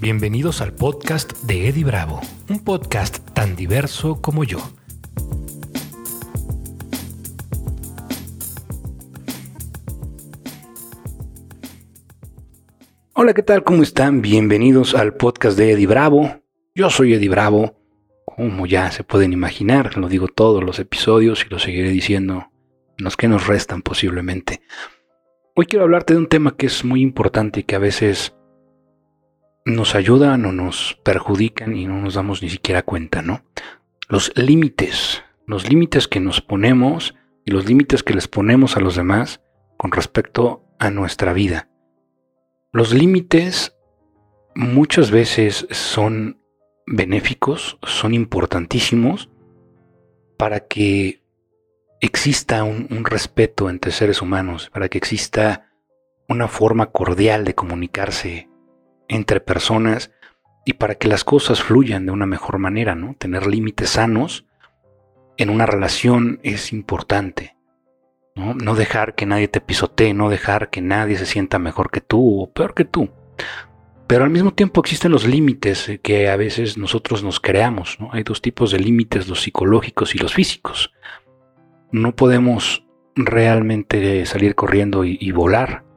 Bienvenidos al podcast de Eddie Bravo, un podcast tan diverso como yo. Hola, ¿qué tal? ¿Cómo están? Bienvenidos al podcast de Eddie Bravo. Yo soy Eddie Bravo. Como ya se pueden imaginar, lo digo todos los episodios y lo seguiré diciendo los que nos restan posiblemente. Hoy quiero hablarte de un tema que es muy importante y que a veces nos ayudan o nos perjudican y no nos damos ni siquiera cuenta, ¿no? Los límites, los límites que nos ponemos y los límites que les ponemos a los demás con respecto a nuestra vida. Los límites muchas veces son benéficos, son importantísimos para que exista un, un, respeto entre seres humanos, para que exista una forma cordial de comunicarse entre personas y para que las cosas fluyan de una mejor manera, ¿no? Tener límites sanos en una relación es importante. ¿no? dejar que nadie te pisotee, no dejar que nadie se sienta mejor que tú o peor que tú. Pero al mismo tiempo existen los límites que a veces nosotros nos creamos. Hay dos tipos de límites, los psicológicos y los físicos. No podemos realmente salir corriendo y volar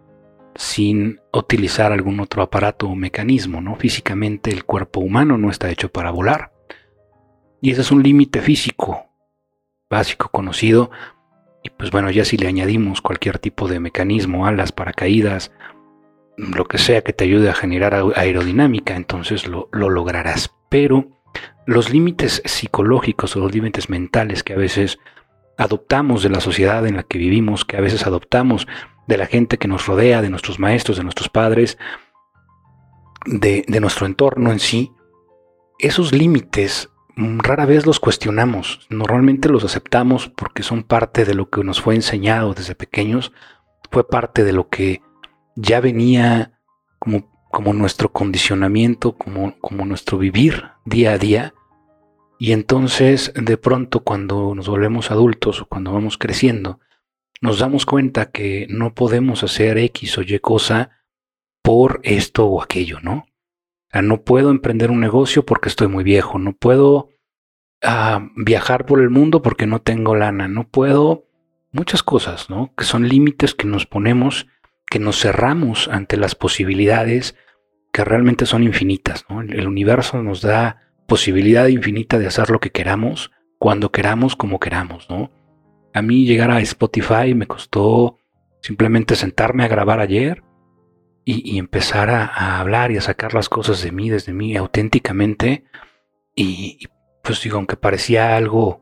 sin utilizar algún otro aparato o mecanismo, ¿no? Físicamente el cuerpo humano no está hecho para volar. Y ese es un límite físico básico conocido. Y pues bueno, ya si le añadimos cualquier tipo de mecanismo, alas, paracaídas, lo que sea que te ayude a generar aerodinámica, entonces lo, lo lograrás. Pero los límites psicológicos o los límites mentales que a veces adoptamos de la sociedad en la que vivimos, que a veces adoptamos de la gente que nos rodea, de nuestros maestros, de nuestros padres, de, nuestro entorno en sí, esos límites mm, rara vez los cuestionamos, normalmente los aceptamos porque son parte de lo que nos fue enseñado desde pequeños, fue parte de lo que ya venía como, como nuestro condicionamiento, como, como nuestro vivir día a día. Y entonces de pronto cuando nos volvemos adultos o cuando vamos creciendo, nos damos cuenta que no podemos hacer X o Y cosa por esto o aquello, ¿no? No puedo emprender un negocio porque estoy muy viejo, no puedo uh, viajar por el mundo porque no tengo lana, no puedo muchas cosas, ¿no? Que son límites que nos ponemos, que nos cerramos ante las posibilidades que realmente son infinitas, ¿no? El universo nos da posibilidad infinita de hacer lo que queramos, cuando queramos, como queramos, ¿no? A mí llegar a Spotify me costó simplemente sentarme a grabar ayer y, empezar a, hablar y a sacar las cosas de mí, desde mí, auténticamente. Y, pues digo, aunque parecía algo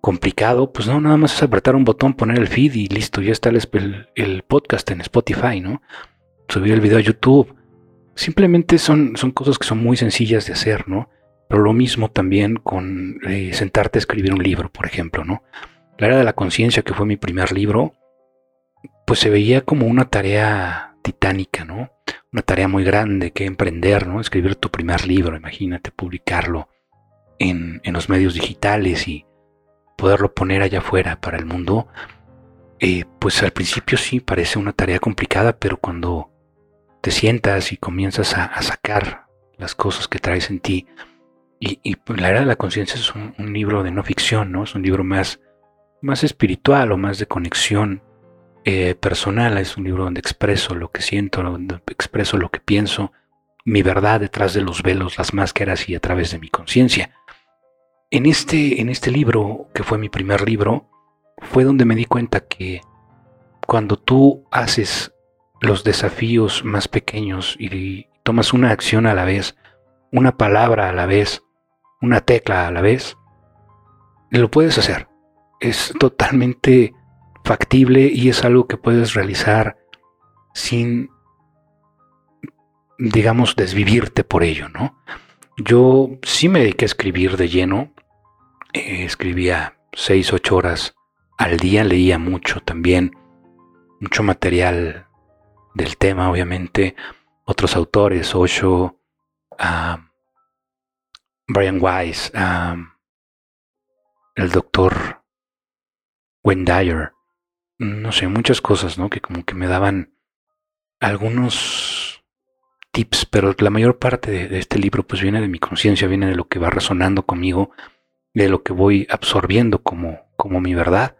complicado, pues no, nada más es apretar un botón, poner el feed y listo, ya está el, podcast en Spotify, ¿no? Subir el video a YouTube. Simplemente son, son cosas que son muy sencillas de hacer, ¿no? Pero lo mismo también con eh, sentarte a escribir un libro, por ejemplo, ¿no? La era de la conciencia, que fue mi primer libro, pues se veía como una tarea titánica, ¿no? Una tarea muy grande que emprender, ¿no? Escribir tu primer libro, imagínate publicarlo en, los medios digitales y poderlo poner allá afuera para el mundo. Eh, pues al principio sí parece una tarea complicada, pero cuando te sientas y comienzas a, sacar las cosas que traes en ti, y, La Era de la Conciencia es un, libro de no ficción, ¿no? Es un libro más más espiritual o más de conexión eh, personal. Es un libro donde expreso lo que siento, expreso lo que pienso, mi verdad detrás de los velos, las máscaras y a través de mi conciencia. En este, en este libro, que fue mi primer libro, fue donde me di cuenta que cuando tú haces los desafíos más pequeños y tomas una acción a la vez, una palabra a la vez, una tecla a la vez, lo puedes hacer es totalmente factible y es algo que puedes realizar sin, digamos, desvivirte por ello, ¿no? Yo sí me dediqué a escribir de lleno, eh, escribía seis, ocho horas al día, leía mucho también, mucho material del tema, obviamente, otros autores, Osho, ah, Brian Weiss, ah, el doctor No sé, muchas cosas, ¿no? Que como que me daban algunos tips, pero la mayor parte de, este libro pues viene de mi conciencia, viene de lo que va resonando conmigo, de lo que voy absorbiendo como, como mi verdad,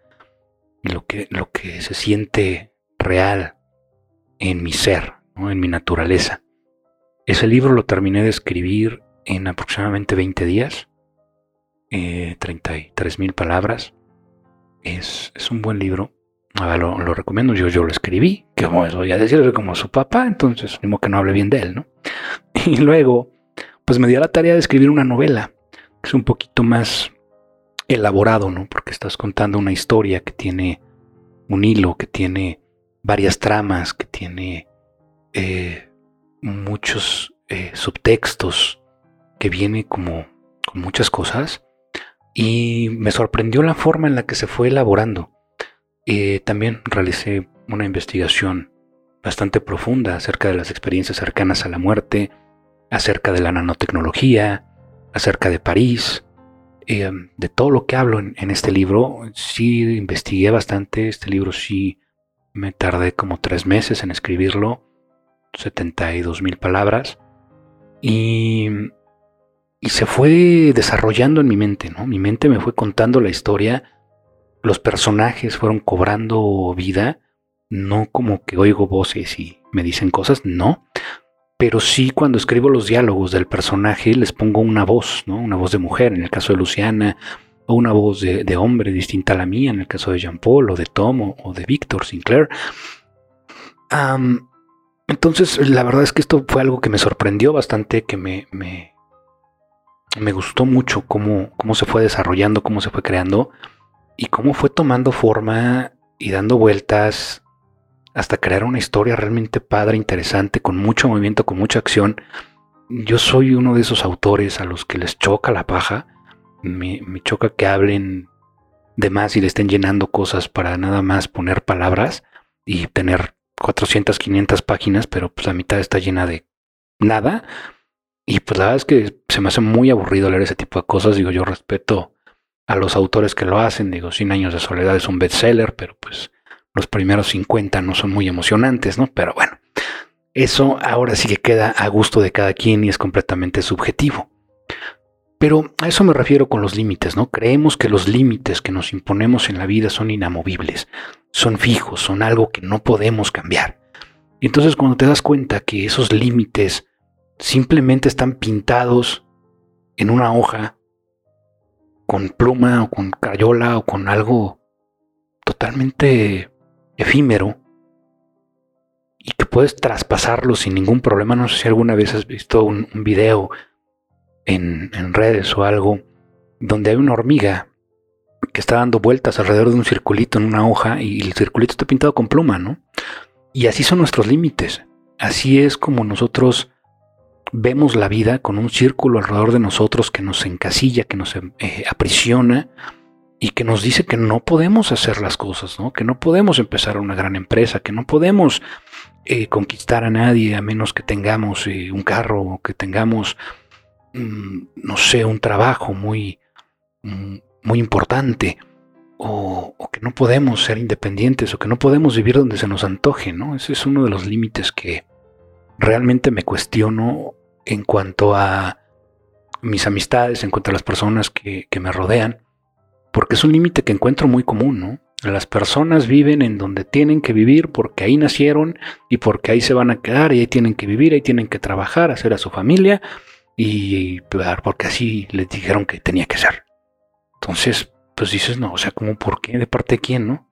lo que, lo que se siente real en mi ser, en mi naturaleza. Ese libro lo terminé de escribir en aproximadamente 20 días, eh, 33 mil palabras. Es, es un buen libro lo, recomiendo, yo, yo lo escribí, que como voy a decir, como su papá, entonces, mismo que no hable bien de él, ¿no? Y luego, pues me dio la tarea de escribir una novela, que es un poquito más elaborado, ¿no? Porque estás contando una historia que tiene un hilo, que tiene varias tramas, que tiene eh, muchos eh, subtextos, que viene como con muchas cosas. Y me sorprendió la forma en la que se fue elaborando. Eh, también realicé una investigación bastante profunda acerca de las experiencias cercanas a la muerte, acerca de la nanotecnología, acerca de París, eh, de todo lo que hablo en, este libro. Sí investigué bastante, este libro sí me tardé como tres meses en escribirlo, 72 mil palabras, y, y se fue desarrollando en mi mente, ¿no? Mi mente me fue contando la historia los personajes fueron cobrando vida, no como que oigo voces y me dicen cosas, no, pero sí cuando escribo los diálogos del personaje les pongo una voz, ¿no? Una voz de mujer, en el caso de Luciana, o una voz de, hombre distinta a la mía, en el caso de Jean Paul, o de Tom, o, de Victor Sinclair. entonces, la verdad es que esto fue algo que me sorprendió bastante, que me, me, me gustó mucho cómo, cómo se fue desarrollando, cómo se fue creando y cómo fue tomando forma y dando vueltas hasta crear una historia realmente padre, interesante, con mucho movimiento, con mucha acción. Yo soy uno de esos autores a los que les choca la paja, me, choca que hablen de más y le estén llenando cosas para nada más poner palabras y tener 400, 500 páginas, pero pues la mitad está llena de nada. Y pues la verdad es que se me hace muy aburrido leer ese tipo de cosas. Digo, yo respeto a los autores que lo hacen. Digo, 100 años de soledad es un bestseller, pero pues los primeros 50 no son muy emocionantes, ¿no? Pero bueno, eso ahora sí que queda a gusto de cada quien y es completamente subjetivo. Pero a eso me refiero con los límites, ¿no? Creemos que los límites que nos imponemos en la vida son inamovibles, son fijos, son algo que no podemos cambiar. Y entonces cuando te das cuenta que esos límites simplemente están pintados en una hoja con pluma o con crayola o con algo totalmente efímero y que puedes traspasarlo sin ningún problema. No sé si alguna vez has visto un, video en, redes o algo donde hay una hormiga que está dando vueltas alrededor de un circulito en una hoja y el circulito está pintado con pluma, ¿no? Y así son nuestros límites. Así es como nosotros vemos la vida con un círculo alrededor de nosotros que nos encasilla, que nos eh, aprisiona y que nos dice que no podemos hacer las cosas, ¿no? que no podemos empezar una gran empresa, que no podemos eh, conquistar a nadie a menos que tengamos eh, un carro o que tengamos, mm, no sé, un trabajo muy, mm, muy importante. O, o, que no podemos ser independientes o que no podemos vivir donde se nos antoje, ¿no? Ese es uno de los límites que realmente me cuestiono en cuanto a mis amistades, en cuanto a las personas que, me rodean, porque es un límite que encuentro muy común, ¿no? Las personas viven en donde tienen que vivir porque ahí nacieron y porque ahí se van a quedar y ahí tienen que vivir, ahí tienen que trabajar, hacer a su familia y porque así les dijeron que tenía que ser. Entonces, pues dices, no, o sea, como por qué, de parte de quién, ¿no?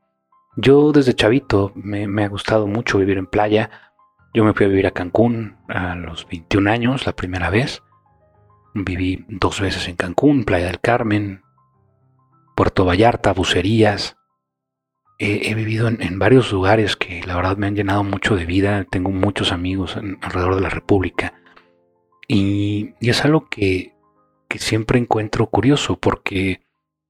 Yo desde chavito me ha gustado mucho vivir en playa, yo me fui a vivir a Cancún a los 21 años, la primera vez. Viví dos veces en Cancún, Playa del Carmen, Puerto Vallarta, Bucerías. He, vivido en, varios lugares que la verdad me han llenado mucho de vida. Tengo muchos amigos alrededor de la República. Y, es algo que, que siempre encuentro curioso porque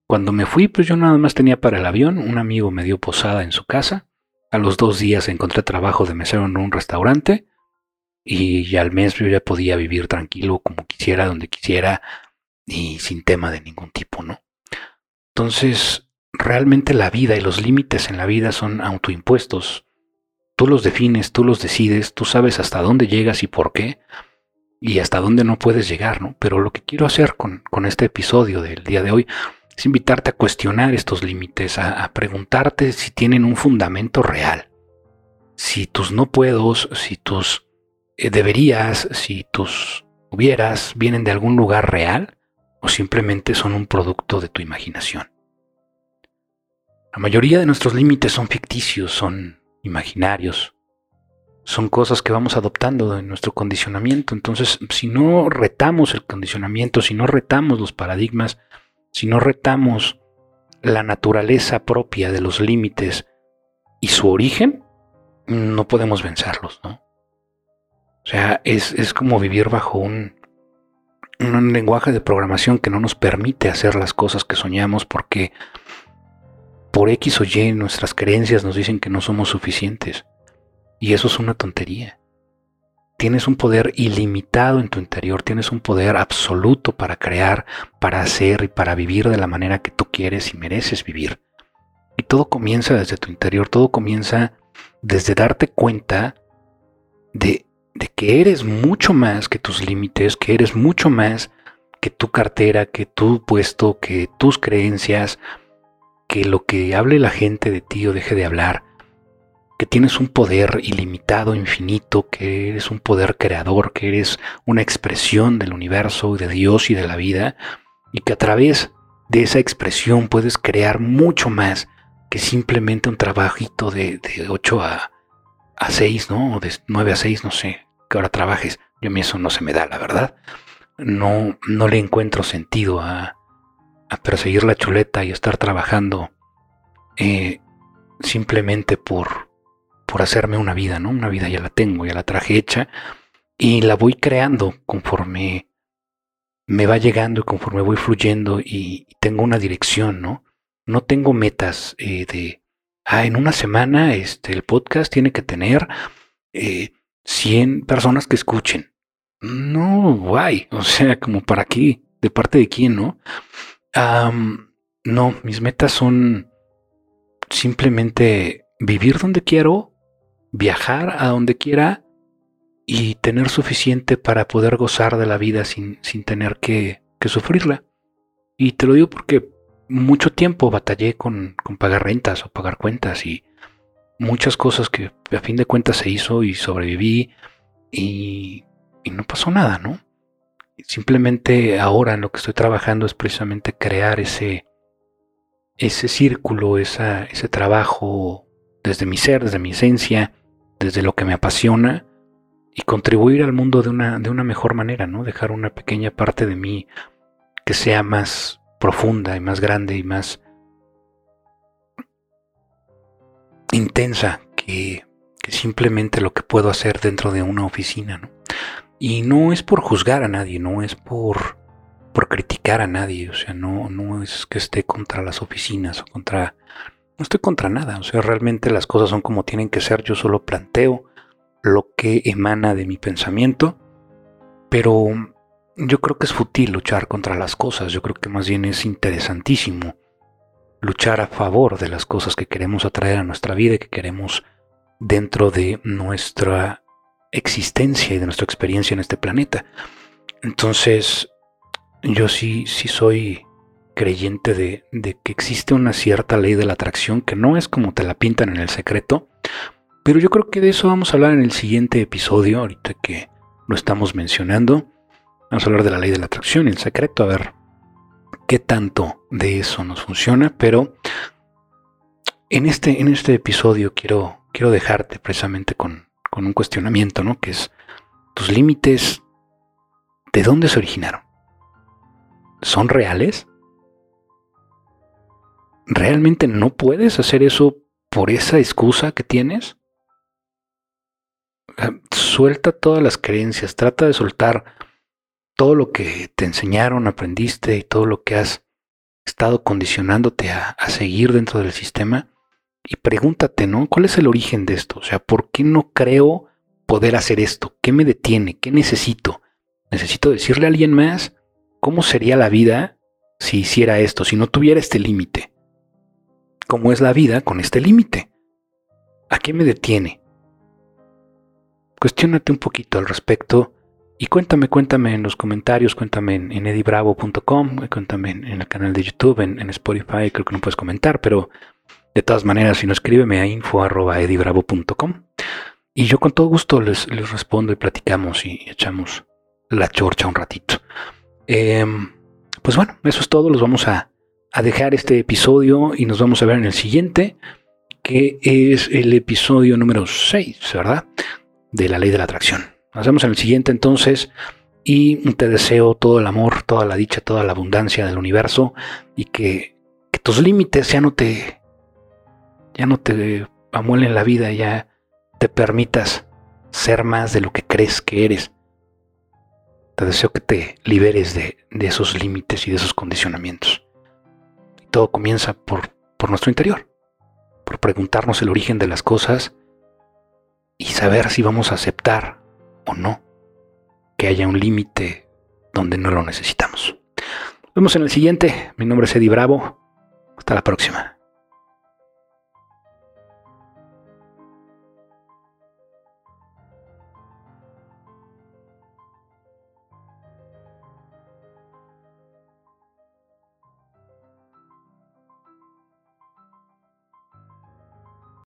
cuando me fui, pues yo nada más tenía para el avión. Un amigo me dio posada en su casa a los dos días encontré trabajo de mesero en un restaurante y al mes yo ya podía vivir tranquilo como quisiera, donde quisiera y sin tema de ningún tipo, ¿no? Entonces, realmente la vida y los límites en la vida son autoimpuestos Tú los defines, tú los decides, tú sabes hasta dónde llegas y por qué, y hasta dónde no puedes llegar, ¿no? Pero lo que quiero hacer con, este episodio del día de hoy es invitarte a cuestionar estos límites, a, preguntarte si tienen un fundamento real. Si tus no puedos, si tus eh, deberías, si tus hubieras, vienen de algún lugar real o simplemente son un producto de tu imaginación. La mayoría de nuestros límites son ficticios, son imaginarios, son cosas que vamos adoptando en nuestro condicionamiento. Entonces, si no retamos el condicionamiento, si no retamos los paradigmas, si no retamos la naturaleza propia de los límites y su origen, no podemos vencerlos, ¿no? O sea, es, como vivir bajo un, un lenguaje de programación que no nos permite hacer las cosas que soñamos porque por X o Y nuestras creencias nos dicen que no somos suficientes. Y eso es una tontería. Tienes un poder ilimitado en tu interior, tienes un poder absoluto para crear, para hacer y para vivir de la manera que tú quieres y mereces vivir. Y todo comienza desde tu interior, todo comienza desde darte cuenta de, que eres mucho más que tus límites, que eres mucho más que tu cartera, que tu puesto, que tus creencias, que lo que hable la gente de ti o deje de hablar, que tienes un poder ilimitado, infinito, que eres un poder creador, que eres una expresión del universo, de Dios y de la vida, y que a través de esa expresión puedes crear mucho más que simplemente un trabajito de, 8 a, a 6, ¿no? O de 9 a 6, no sé, que ahora trabajes. Yo a mí eso no se me da, la verdad. No, no le encuentro sentido a, a perseguir la chuleta y estar trabajando eh, simplemente por, por hacerme una vida, ¿no? Una vida ya la tengo, ya la traje hecha y la voy creando conforme me va llegando y conforme voy fluyendo y, tengo una dirección, ¿no? No tengo metas eh, de, ah, en una semana este, el podcast tiene que tener 100 eh, personas que escuchen. No, guay, o sea, como para qué, de parte de quién, ¿no? no, mis metas son simplemente vivir donde quiero, viajar a donde quiera y tener suficiente para poder gozar de la vida sin, sin tener que, sufrirla. Y te lo digo porque mucho tiempo batallé con, con, pagar rentas o pagar cuentas y muchas cosas que a fin de cuentas se hizo y sobreviví y, y no pasó nada, ¿no? Simplemente ahora en lo que estoy trabajando es precisamente crear ese, ese círculo, esa, ese trabajo desde mi ser, desde mi esencia, desde lo que me apasiona y contribuir al mundo de una, de una mejor manera, ¿no? Dejar una pequeña parte de mí que sea más profunda y más grande y más intensa que, que simplemente lo que puedo hacer dentro de una oficina, ¿no? Y no es por juzgar a nadie, no es por, por criticar a nadie, o sea, no, no es que esté contra las oficinas o contra no estoy contra nada, o sea, realmente las cosas son como tienen que ser, yo solo planteo lo que emana de mi pensamiento, pero yo creo que es fútil luchar contra las cosas, yo creo que más bien es interesantísimo luchar a favor de las cosas que queremos atraer a nuestra vida y que queremos dentro de nuestra existencia y de nuestra experiencia en este planeta. Entonces, yo sí, sí soy creyente de, que existe una cierta ley de la atracción que no es como te la pintan en el secreto, pero yo creo que de eso vamos a hablar en el siguiente episodio, ahorita que lo estamos mencionando. Vamos a hablar de la ley de la atracción y el secreto, a ver qué tanto de eso nos funciona, pero en este, en este episodio quiero, quiero dejarte precisamente con, con un cuestionamiento, ¿no? Que es tus límites, ¿de dónde se originaron? ¿Son reales? ¿Realmente no puedes hacer eso por esa excusa que tienes? Suelta todas las creencias, trata de soltar todo lo que te enseñaron, aprendiste y todo lo que has estado condicionándote a, seguir dentro del sistema y pregúntate, ¿no? ¿Cuál es el origen de esto? O sea, ¿por qué no creo poder hacer esto? ¿Qué me detiene? ¿Qué necesito? ¿Necesito decirle a alguien más cómo sería la vida si hiciera esto, si no tuviera este límite? Cómo es la vida con este límite. ¿A qué me detiene? cuestionate un poquito al respecto y cuéntame, cuéntame en los comentarios, cuéntame en, edibravo.com, cuéntame en, el canal de YouTube, en, en, Spotify, creo que no puedes comentar, pero de todas maneras, si no escríbeme a info.edibravo.com y yo con todo gusto les, les, respondo y platicamos y echamos la chorcha un ratito. Em, pues bueno, eso es todo, los vamos a, a dejar este episodio y nos vamos a ver en el siguiente, que es el episodio número 6, ¿verdad? De la ley de la atracción. Nos vemos en el siguiente entonces y te deseo todo el amor, toda la dicha, toda la abundancia del universo y que, tus límites ya no te ya no te amuelen la vida, ya te permitas ser más de lo que crees que eres. Te deseo que te liberes de esos límites y de esos condicionamientos. Todo comienza por, por nuestro interior, por preguntarnos el origen de las cosas y saber si vamos a aceptar o no que haya un límite donde no lo necesitamos. Nos vemos en el siguiente. Mi nombre es Eddie Bravo. Hasta la próxima.